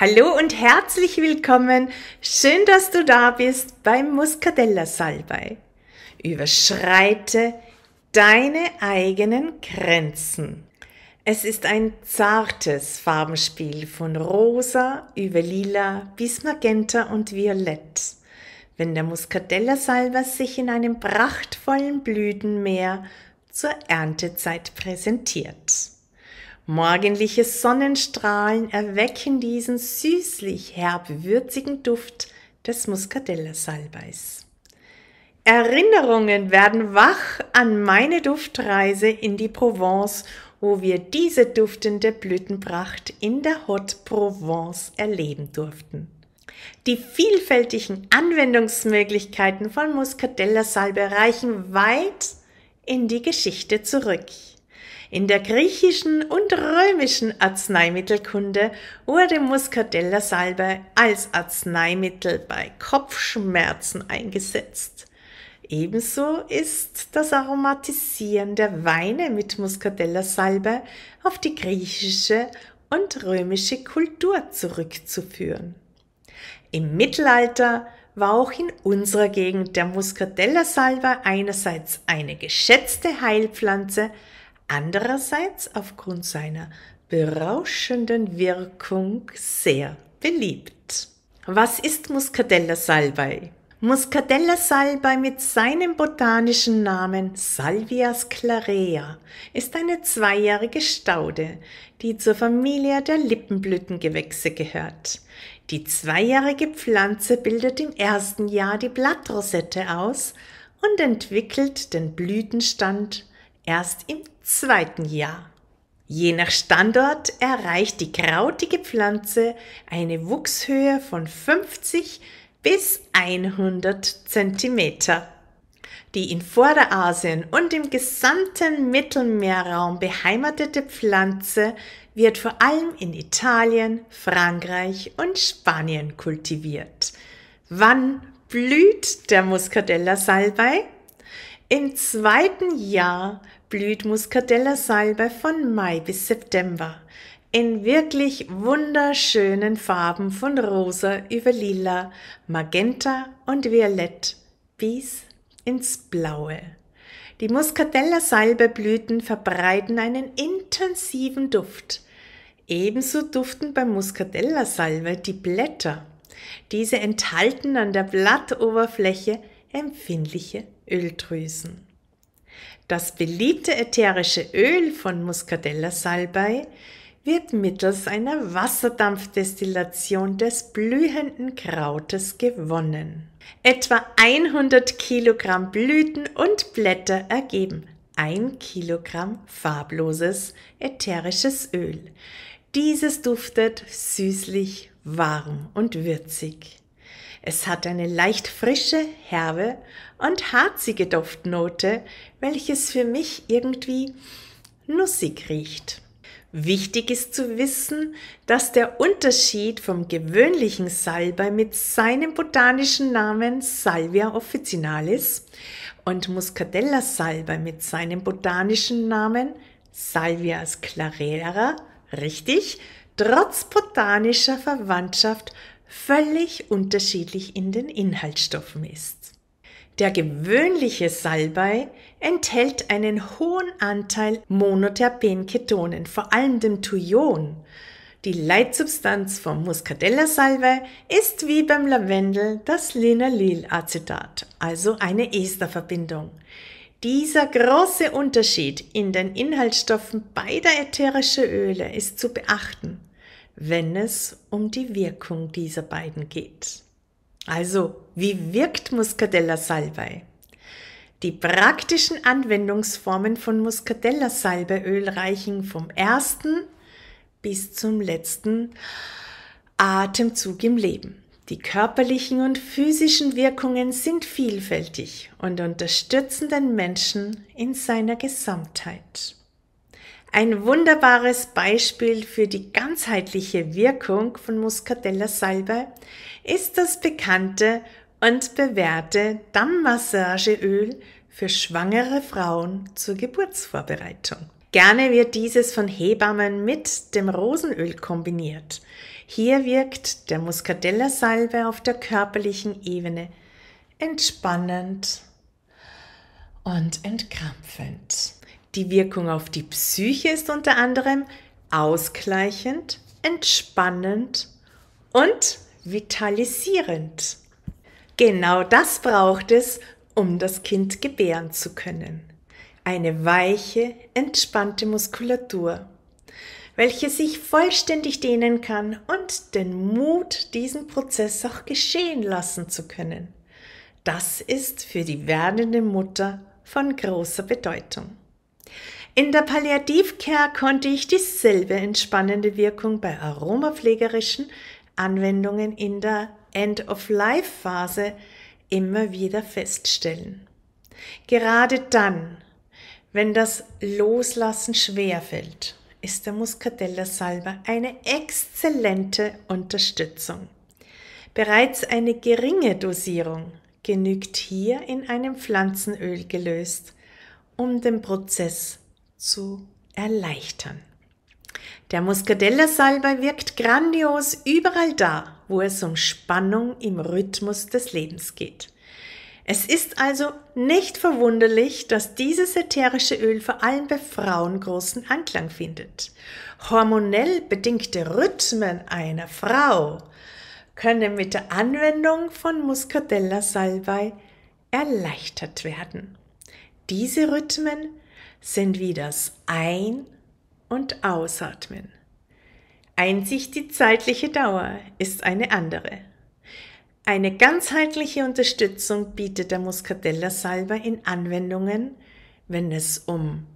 Hallo und herzlich willkommen. Schön, dass du da bist beim Muscadella Salbei. Überschreite deine eigenen Grenzen. Es ist ein zartes Farbenspiel von rosa über lila bis magenta und violett. Wenn der Muscadella Salbei sich in einem prachtvollen Blütenmeer zur Erntezeit präsentiert. Morgendliche Sonnenstrahlen erwecken diesen süßlich herb-würzigen Duft des Muscadella-Salbeis. Erinnerungen werden wach an meine Duftreise in die Provence, wo wir diese duftende Blütenpracht in der Haute Provence erleben durften. Die vielfältigen Anwendungsmöglichkeiten von Muscadella-Salbe reichen weit in die Geschichte zurück. In der griechischen und römischen Arzneimittelkunde wurde Muscadella-Salbe als Arzneimittel bei Kopfschmerzen eingesetzt. Ebenso ist das Aromatisieren der Weine mit Muscadella-Salbe auf die griechische und römische Kultur zurückzuführen. Im Mittelalter war auch in unserer Gegend der Muscadella-Salbe einerseits eine geschätzte Heilpflanze, andererseits aufgrund seiner berauschenden Wirkung sehr beliebt. Was ist Muscadella Salbei? Muscadella Salbei mit seinem botanischen Namen Salvia sclarea ist eine zweijährige Staude, die zur Familie der Lippenblütengewächse gehört. Die zweijährige Pflanze bildet im ersten Jahr die Blattrosette aus und entwickelt den Blütenstand erst im zweiten Jahr. Je nach Standort erreicht die krautige Pflanze eine Wuchshöhe von 50 bis 100 Zentimeter. Die in Vorderasien und im gesamten Mittelmeerraum beheimatete Pflanze wird vor allem in Italien, Frankreich und Spanien kultiviert. Wann blüht der Muscadella Salbei? Im zweiten Jahr blüht Muscadella Salbe von Mai bis September in wirklich wunderschönen Farben von rosa über lila, magenta und violett bis ins Blaue. Die Muscadella Salbeblüten verbreiten einen intensiven Duft. Ebenso duften beim Muscadella Salbe die Blätter. Diese enthalten an der Blattoberfläche empfindliche Öldrüsen. Das beliebte ätherische Öl von Muscadella Salbei wird mittels einer Wasserdampfdestillation des blühenden Krautes gewonnen. Etwa 100 Kilogramm Blüten und Blätter ergeben 1 Kilogramm farbloses ätherisches Öl. Dieses duftet süßlich, warm und würzig. Es hat eine leicht frische, herbe und harzige Duftnote, welches für mich irgendwie nussig riecht. Wichtig ist zu wissen, dass der Unterschied vom gewöhnlichen Salbei mit seinem botanischen Namen Salvia officinalis und Muscadella Salbei mit seinem botanischen Namen Salvia sclarera, richtig, trotz botanischer Verwandtschaft völlig unterschiedlich in den Inhaltsstoffen ist. Der gewöhnliche Salbei enthält einen hohen Anteil Monoterpenketonen, vor allem dem Thujon. Die Leitsubstanz vom Muscadella Salbei ist wie beim Lavendel das Linalylacetat, also eine Esterverbindung. Dieser große Unterschied in den Inhaltsstoffen beider ätherischer Öle ist zu beachten wenn es um die Wirkung dieser beiden geht. Also, wie wirkt Muscadella Salbei? Die praktischen Anwendungsformen von Muscadella Salbeöl reichen vom ersten bis zum letzten Atemzug im Leben. Die körperlichen und physischen Wirkungen sind vielfältig und unterstützen den Menschen in seiner Gesamtheit. Ein wunderbares Beispiel für die ganzheitliche Wirkung von Muscadella Salbe ist das bekannte und bewährte Dammmassageöl für schwangere Frauen zur Geburtsvorbereitung. Gerne wird dieses von Hebammen mit dem Rosenöl kombiniert. Hier wirkt der Muscatella-Salbe auf der körperlichen Ebene entspannend und entkrampfend. Die Wirkung auf die Psyche ist unter anderem ausgleichend, entspannend und vitalisierend. Genau das braucht es, um das Kind gebären zu können. Eine weiche, entspannte Muskulatur, welche sich vollständig dehnen kann und den Mut, diesen Prozess auch geschehen lassen zu können. Das ist für die werdende Mutter von großer Bedeutung. In der Palliativcare konnte ich dieselbe entspannende Wirkung bei aromapflegerischen Anwendungen in der End-of-Life-Phase immer wieder feststellen. Gerade dann, wenn das Loslassen schwerfällt, ist der Muscatella-Salbe eine exzellente Unterstützung. Bereits eine geringe Dosierung genügt hier in einem Pflanzenöl gelöst, um den Prozess zu erleichtern. Der Muscadella-Salbei wirkt grandios überall da, wo es um Spannung im Rhythmus des Lebens geht. Es ist also nicht verwunderlich, dass dieses ätherische Öl vor allem bei Frauen großen Anklang findet. Hormonell bedingte Rhythmen einer Frau können mit der Anwendung von Muscadella Salbei erleichtert werden. Diese Rhythmen sind wie das Ein- und Ausatmen. Einzig die zeitliche Dauer ist eine andere. Eine ganzheitliche Unterstützung bietet der Muscadella Salbei in Anwendungen, wenn es um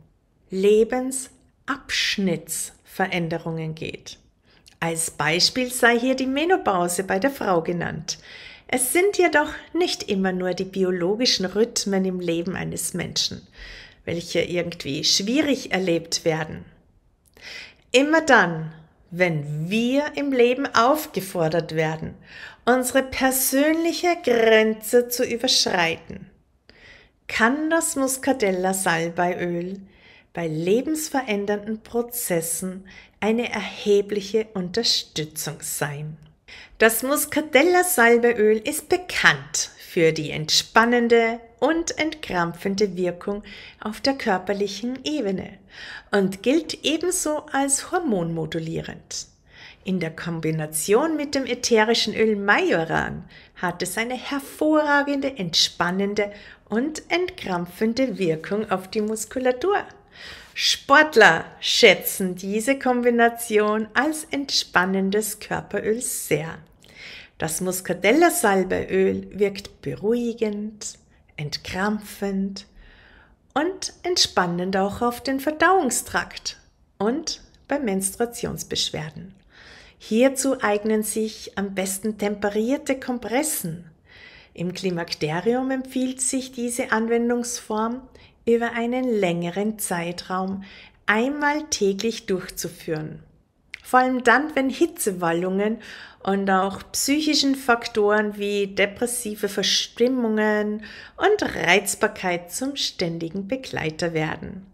Lebensabschnittsveränderungen geht. Als Beispiel sei hier die Menopause bei der Frau genannt. Es sind jedoch nicht immer nur die biologischen Rhythmen im Leben eines Menschen, welche irgendwie schwierig erlebt werden. Immer dann, wenn wir im Leben aufgefordert werden, unsere persönliche Grenze zu überschreiten, kann das Muscadella Salbeiöl bei lebensverändernden Prozessen eine erhebliche Unterstützung sein. Das Muscatella Salbeöl ist bekannt für die entspannende und entkrampfende Wirkung auf der körperlichen Ebene und gilt ebenso als hormonmodulierend. In der Kombination mit dem ätherischen Öl Majoran hat es eine hervorragende, entspannende und entkrampfende Wirkung auf die Muskulatur. Sportler schätzen diese Kombination als entspannendes Körperöl sehr. Das Muscadella-Salbeöl wirkt beruhigend, entkrampfend und entspannend auch auf den Verdauungstrakt und bei Menstruationsbeschwerden. Hierzu eignen sich am besten temperierte Kompressen. Im Klimakterium empfiehlt sich diese Anwendungsform über einen längeren Zeitraum einmal täglich durchzuführen. Vor allem dann, wenn Hitzewallungen und auch psychischen Faktoren wie depressive Verstimmungen und Reizbarkeit zum ständigen Begleiter werden.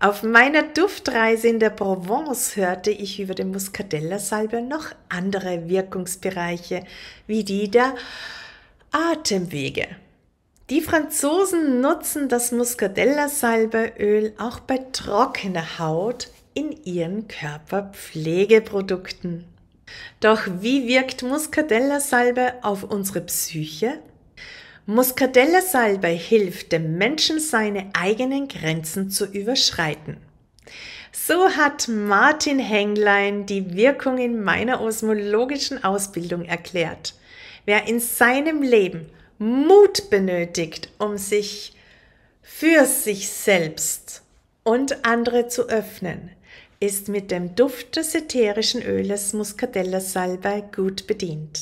Auf meiner Duftreise in der Provence hörte ich über den Muscadella-Salbe noch andere Wirkungsbereiche wie die der Atemwege. Die Franzosen nutzen das Muscadella-Salbeöl auch bei trockener Haut in ihren Körperpflegeprodukten. Doch wie wirkt Muscadella-Salbe auf unsere Psyche? Muscadella-Salbe hilft dem Menschen, seine eigenen Grenzen zu überschreiten. So hat Martin Henglein die Wirkung in meiner osmologischen Ausbildung erklärt. Wer in seinem Leben Mut benötigt, um sich für sich selbst und andere zu öffnen, ist mit dem Duft des ätherischen Öles Muscadella Salbei gut bedient.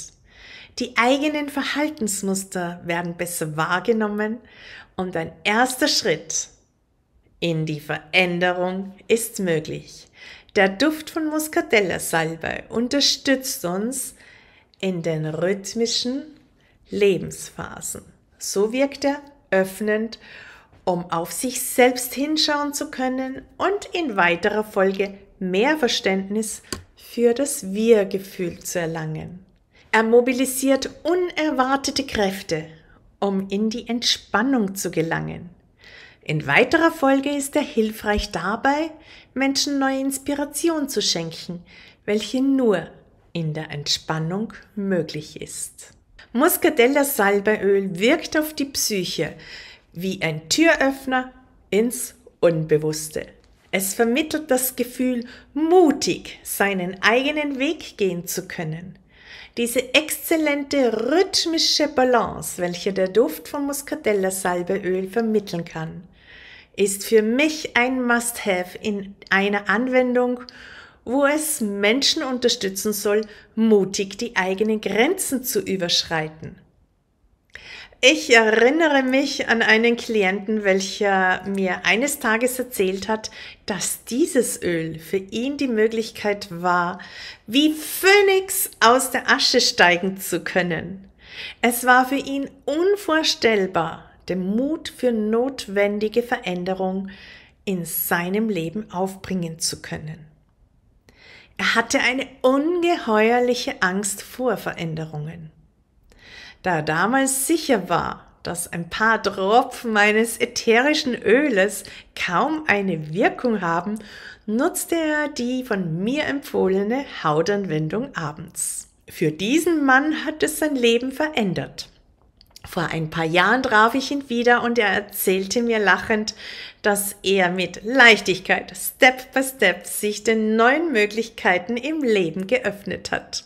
Die eigenen Verhaltensmuster werden besser wahrgenommen und ein erster Schritt in die Veränderung ist möglich. Der Duft von Muscadella Salbei unterstützt uns in den rhythmischen Lebensphasen. So wirkt er öffnend um auf sich selbst hinschauen zu können und in weiterer Folge mehr Verständnis für das Wir-Gefühl zu erlangen. Er mobilisiert unerwartete Kräfte, um in die Entspannung zu gelangen. In weiterer Folge ist er hilfreich dabei, Menschen neue Inspiration zu schenken, welche nur in der Entspannung möglich ist. Muscadella Salbeöl wirkt auf die Psyche wie ein Türöffner ins Unbewusste. Es vermittelt das Gefühl, mutig seinen eigenen Weg gehen zu können. Diese exzellente rhythmische Balance, welche der Duft von Muscadella Salbeöl vermitteln kann, ist für mich ein Must-Have in einer Anwendung, wo es Menschen unterstützen soll, mutig die eigenen Grenzen zu überschreiten. Ich erinnere mich an einen Klienten, welcher mir eines Tages erzählt hat, dass dieses Öl für ihn die Möglichkeit war, wie Phönix aus der Asche steigen zu können. Es war für ihn unvorstellbar, den Mut für notwendige Veränderung in seinem Leben aufbringen zu können. Er hatte eine ungeheuerliche Angst vor Veränderungen. Da er damals sicher war, dass ein paar Tropfen meines ätherischen Öles kaum eine Wirkung haben, nutzte er die von mir empfohlene Hautanwendung abends. Für diesen Mann hat es sein Leben verändert. Vor ein paar Jahren traf ich ihn wieder und er erzählte mir lachend, dass er mit Leichtigkeit Step by Step sich den neuen Möglichkeiten im Leben geöffnet hat.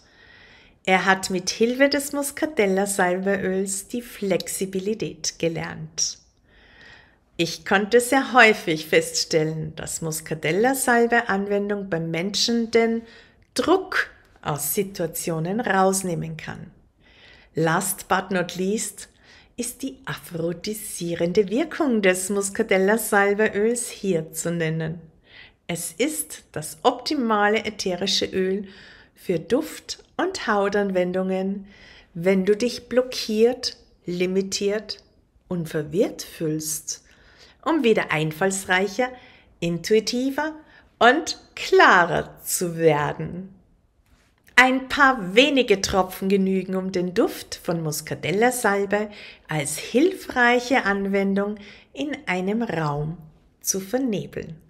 Er hat mit Hilfe des Muscadella Salbeöls die Flexibilität gelernt. Ich konnte sehr häufig feststellen, dass Muscadella Salbe Anwendung beim Menschen den Druck aus Situationen rausnehmen kann. Last but not least ist die aphrodisierende Wirkung des Muscadella Salbeöls hier zu nennen. Es ist das optimale ätherische Öl für Duft und Hautanwendungen, wenn du dich blockiert, limitiert und verwirrt fühlst, um wieder einfallsreicher, intuitiver und klarer zu werden. Ein paar wenige Tropfen genügen, um den Duft von Muscadella-Salbe als hilfreiche Anwendung in einem Raum zu vernebeln.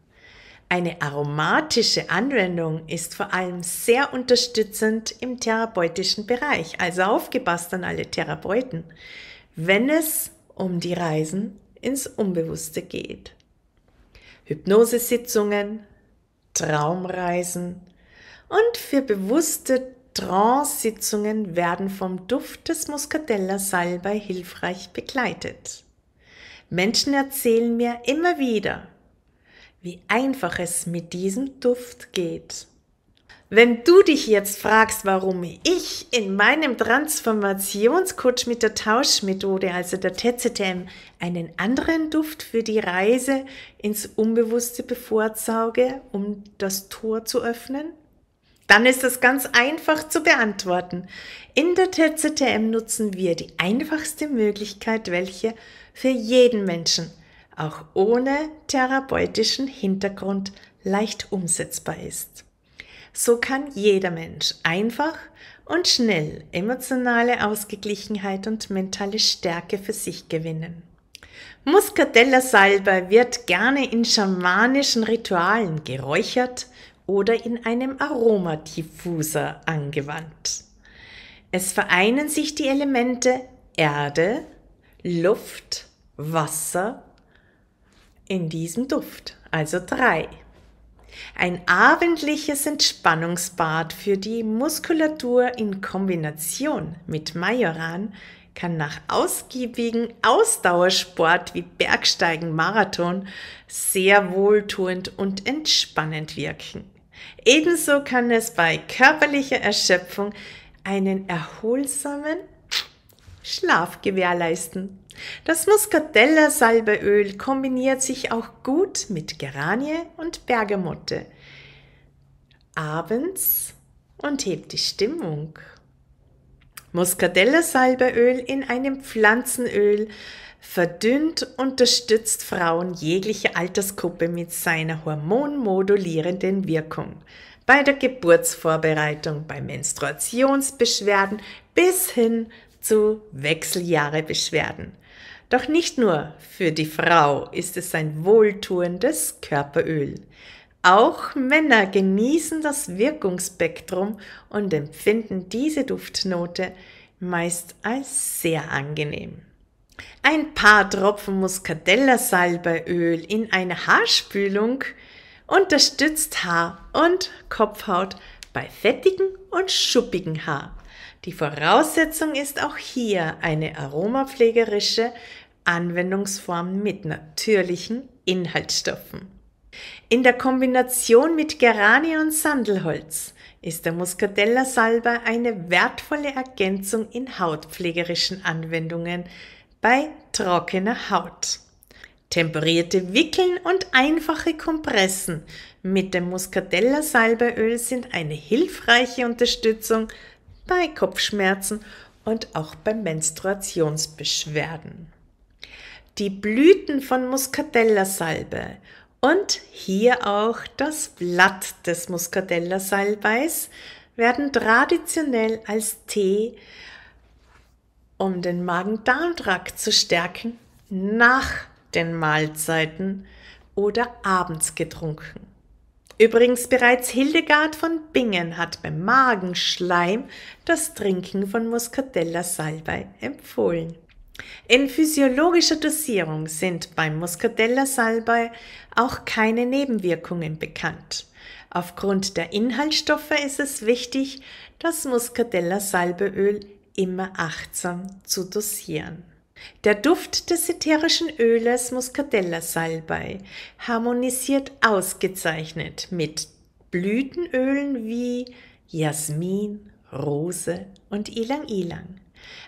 Eine aromatische Anwendung ist vor allem sehr unterstützend im therapeutischen Bereich, also aufgepasst an alle Therapeuten, wenn es um die Reisen ins Unbewusste geht. Hypnosesitzungen, Traumreisen und für bewusste Trance-Sitzungen werden vom Duft des Muscatella Salbei hilfreich begleitet. Menschen erzählen mir immer wieder, wie einfach es mit diesem Duft geht. Wenn du dich jetzt fragst, warum ich in meinem Transformationscoach mit der Tauschmethode, also der TZM, einen anderen Duft für die Reise ins Unbewusste bevorzuge, um das Tor zu öffnen, dann ist das ganz einfach zu beantworten. In der TZM nutzen wir die einfachste Möglichkeit, welche für jeden Menschen auch ohne therapeutischen Hintergrund leicht umsetzbar ist. So kann jeder Mensch einfach und schnell emotionale Ausgeglichenheit und mentale Stärke für sich gewinnen. Muscatella Salbei wird gerne in schamanischen Ritualen geräuchert oder in einem Aromadiffuser angewandt. Es vereinen sich die Elemente Erde, Luft, Wasser in diesem Duft, also drei. Ein abendliches Entspannungsbad für die Muskulatur in Kombination mit Majoran kann nach ausgiebigen Ausdauersport wie Bergsteigen, Marathon sehr wohltuend und entspannend wirken. Ebenso kann es bei körperlicher Erschöpfung einen erholsamen Schlaf gewährleisten. Das Muscatella-Salbeöl kombiniert sich auch gut mit Geranie und Bergamotte abends und hebt die Stimmung. Muscatella-Salbeöl in einem Pflanzenöl verdünnt, unterstützt Frauen jeglicher Altersgruppe mit seiner hormonmodulierenden Wirkung. Bei der Geburtsvorbereitung, bei Menstruationsbeschwerden bis hin zu Wechseljahrebeschwerden. Doch nicht nur für die Frau ist es ein wohltuendes Körperöl. Auch Männer genießen das Wirkungsspektrum und empfinden diese Duftnote meist als sehr angenehm. Ein paar Tropfen Muscadella-Salbeöl in einer Haarspülung unterstützt Haar- und Kopfhaut bei fettigen und schuppigen Haar. Die Voraussetzung ist auch hier eine aromapflegerische Anwendungsform mit natürlichen Inhaltsstoffen. In der Kombination mit Geranie und Sandelholz ist der Muscadella Salbei eine wertvolle Ergänzung in hautpflegerischen Anwendungen bei trockener Haut. Temperierte Wickeln und einfache Kompressen mit dem Muscadella Salbeöl sind eine hilfreiche Unterstützung bei Kopfschmerzen und auch bei Menstruationsbeschwerden. Die Blüten von Muscadella Salbe und hier auch das Blatt des Muscadella Salbeis werden traditionell als Tee, um den Magen-Darm-Trakt zu stärken, nach den Mahlzeiten oder abends getrunken. Übrigens bereits Hildegard von Bingen hat beim Magenschleim das Trinken von Muscatella Salbei empfohlen. In physiologischer Dosierung sind beim Muscatella Salbei auch keine Nebenwirkungen bekannt. Aufgrund der Inhaltsstoffe ist es wichtig, das Muscatella Salbeöl immer achtsam zu dosieren. Der Duft des ätherischen Öles Muscadella Salbei harmonisiert ausgezeichnet mit Blütenölen wie Jasmin, Rose und Ilang Ilang.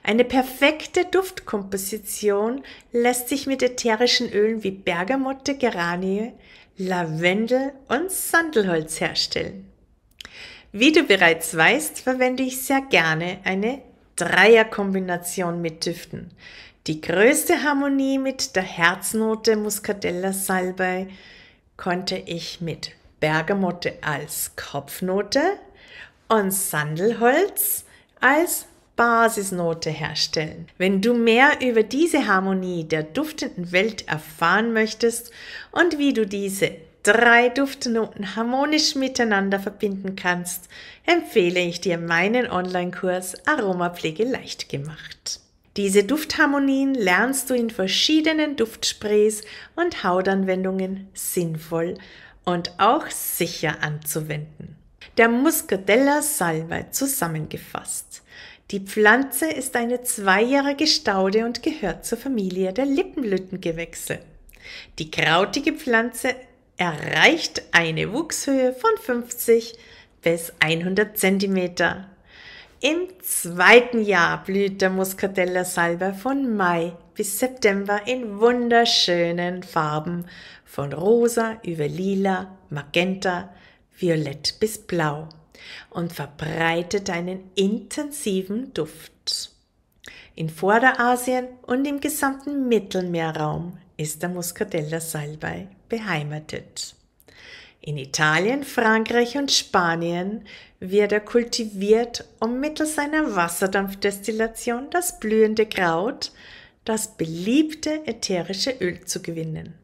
Eine perfekte Duftkomposition lässt sich mit ätherischen Ölen wie Bergamotte, Geranie, Lavendel und Sandelholz herstellen. Wie du bereits weißt, verwende ich sehr gerne eine Dreierkombination mit Düften. Die größte Harmonie mit der Herznote Muscadella Salbei konnte ich mit Bergamotte als Kopfnote und Sandelholz als Basisnote herstellen. Wenn du mehr über diese Harmonie der duftenden Welt erfahren möchtest und wie du diese drei Duftnoten harmonisch miteinander verbinden kannst, empfehle ich dir meinen Online-Kurs Aromapflege leicht gemacht. Diese Duftharmonien lernst du in verschiedenen Duftsprays und Hautanwendungen sinnvoll und auch sicher anzuwenden. Der Muscadella Salbei zusammengefasst. Die Pflanze ist eine zweijährige Staude und gehört zur Familie der Lippenblütengewächse. Die krautige Pflanze erreicht eine Wuchshöhe von 50 bis 100 Zentimeter. Im zweiten Jahr blüht der Muscatella Salbei von Mai bis September in wunderschönen Farben von rosa über lila, magenta, violett bis blau und verbreitet einen intensiven Duft. In Vorderasien und im gesamten Mittelmeerraum ist der Muscatella Salbei beheimatet. In Italien, Frankreich und Spanien wird er kultiviert, um mittels einer Wasserdampfdestillation das blühende Kraut, das beliebte ätherische Öl zu gewinnen.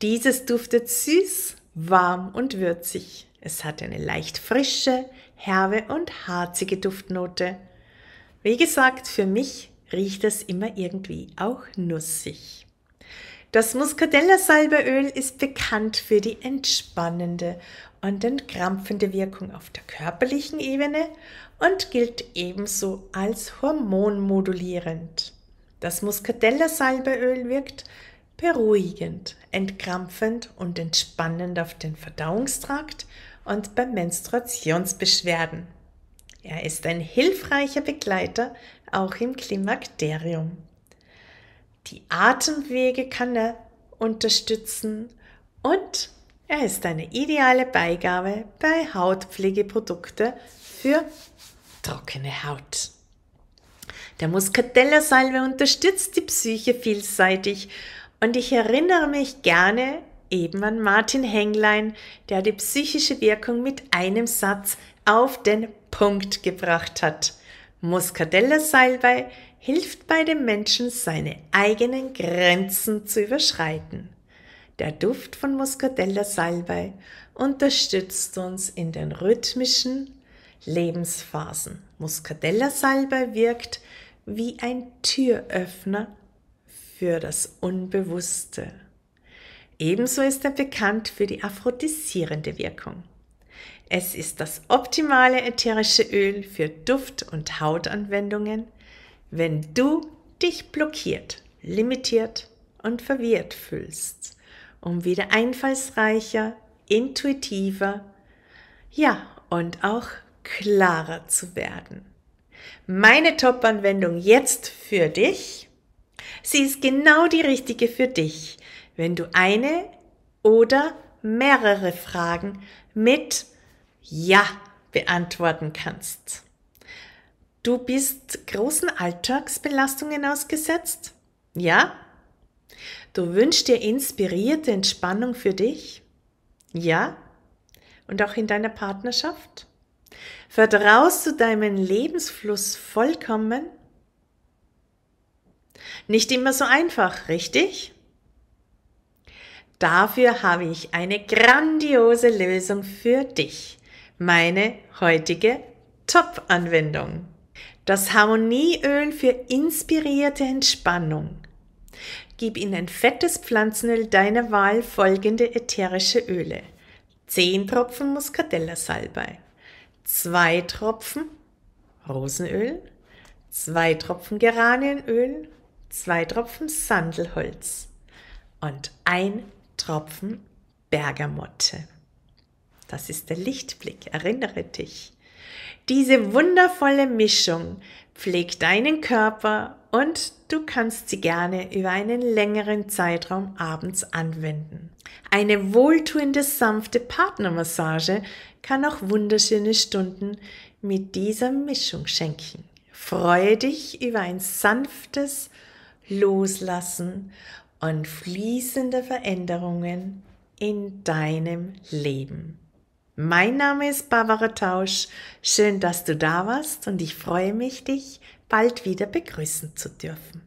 Dieses duftet süß, warm und würzig. Es hat eine leicht frische, herbe und harzige Duftnote. Wie gesagt, für mich riecht es immer irgendwie auch nussig. Das Muscadella-Salbeöl ist bekannt für die entspannende und entkrampfende Wirkung auf der körperlichen Ebene und gilt ebenso als hormonmodulierend. Das Muscadella-Salbeöl wirkt beruhigend, entkrampfend und entspannend auf den Verdauungstrakt und bei Menstruationsbeschwerden. Er ist ein hilfreicher Begleiter auch im Klimakterium. Die Atemwege kann er unterstützen und er ist eine ideale Beigabe bei Hautpflegeprodukte für trockene Haut. Der Muscatella-Salbe unterstützt die Psyche vielseitig und ich erinnere mich gerne eben an Martin Henglein, der die psychische Wirkung mit einem Satz auf den Punkt gebracht hat. Muscatella-Salbei hilft bei dem Menschen, seine eigenen Grenzen zu überschreiten. Der Duft von Muscatella-Salbei unterstützt uns in den rhythmischen Lebensphasen. Muscatella-Salbei wirkt wie ein Türöffner für das Unbewusste. Ebenso ist er bekannt für die aphrodisierende Wirkung. Es ist das optimale ätherische Öl für Duft- und Hautanwendungen, wenn du dich blockiert, limitiert und verwirrt fühlst, um wieder einfallsreicher, intuitiver, ja und auch klarer zu werden. Meine Top-Anwendung jetzt für dich. Sie ist genau die richtige für dich, wenn du eine oder mehrere Fragen mit Ja beantworten kannst. Du bist großen Alltagsbelastungen ausgesetzt? Ja? Du wünschst dir inspirierte Entspannung für dich? Ja? Und auch in deiner Partnerschaft? Vertraust du deinem Lebensfluss vollkommen? Nicht immer so einfach, richtig? Dafür habe ich eine grandiose Lösung für dich. Meine heutige Top-Anwendung. Das Harmonieöl für inspirierte Entspannung. Gib in ein fettes Pflanzenöl deiner Wahl folgende ätherische Öle. 10 Tropfen Muscatella-Salbei, 2 Tropfen Rosenöl, 2 Tropfen Geranienöl, 2 Tropfen Sandelholz und ein Tropfen Bergamotte. Das ist der Lichtblick, erinnere dich. Diese wundervolle Mischung pflegt deinen Körper und du kannst sie gerne über einen längeren Zeitraum abends anwenden. Eine wohltuende, sanfte Partnermassage kann auch wunderschöne Stunden mit dieser Mischung schenken. Freue dich über ein sanftes Loslassen und fließende Veränderungen in deinem Leben. Mein Name ist Barbara Tausch. Schön, dass du da warst und ich freue mich, dich bald wieder begrüßen zu dürfen.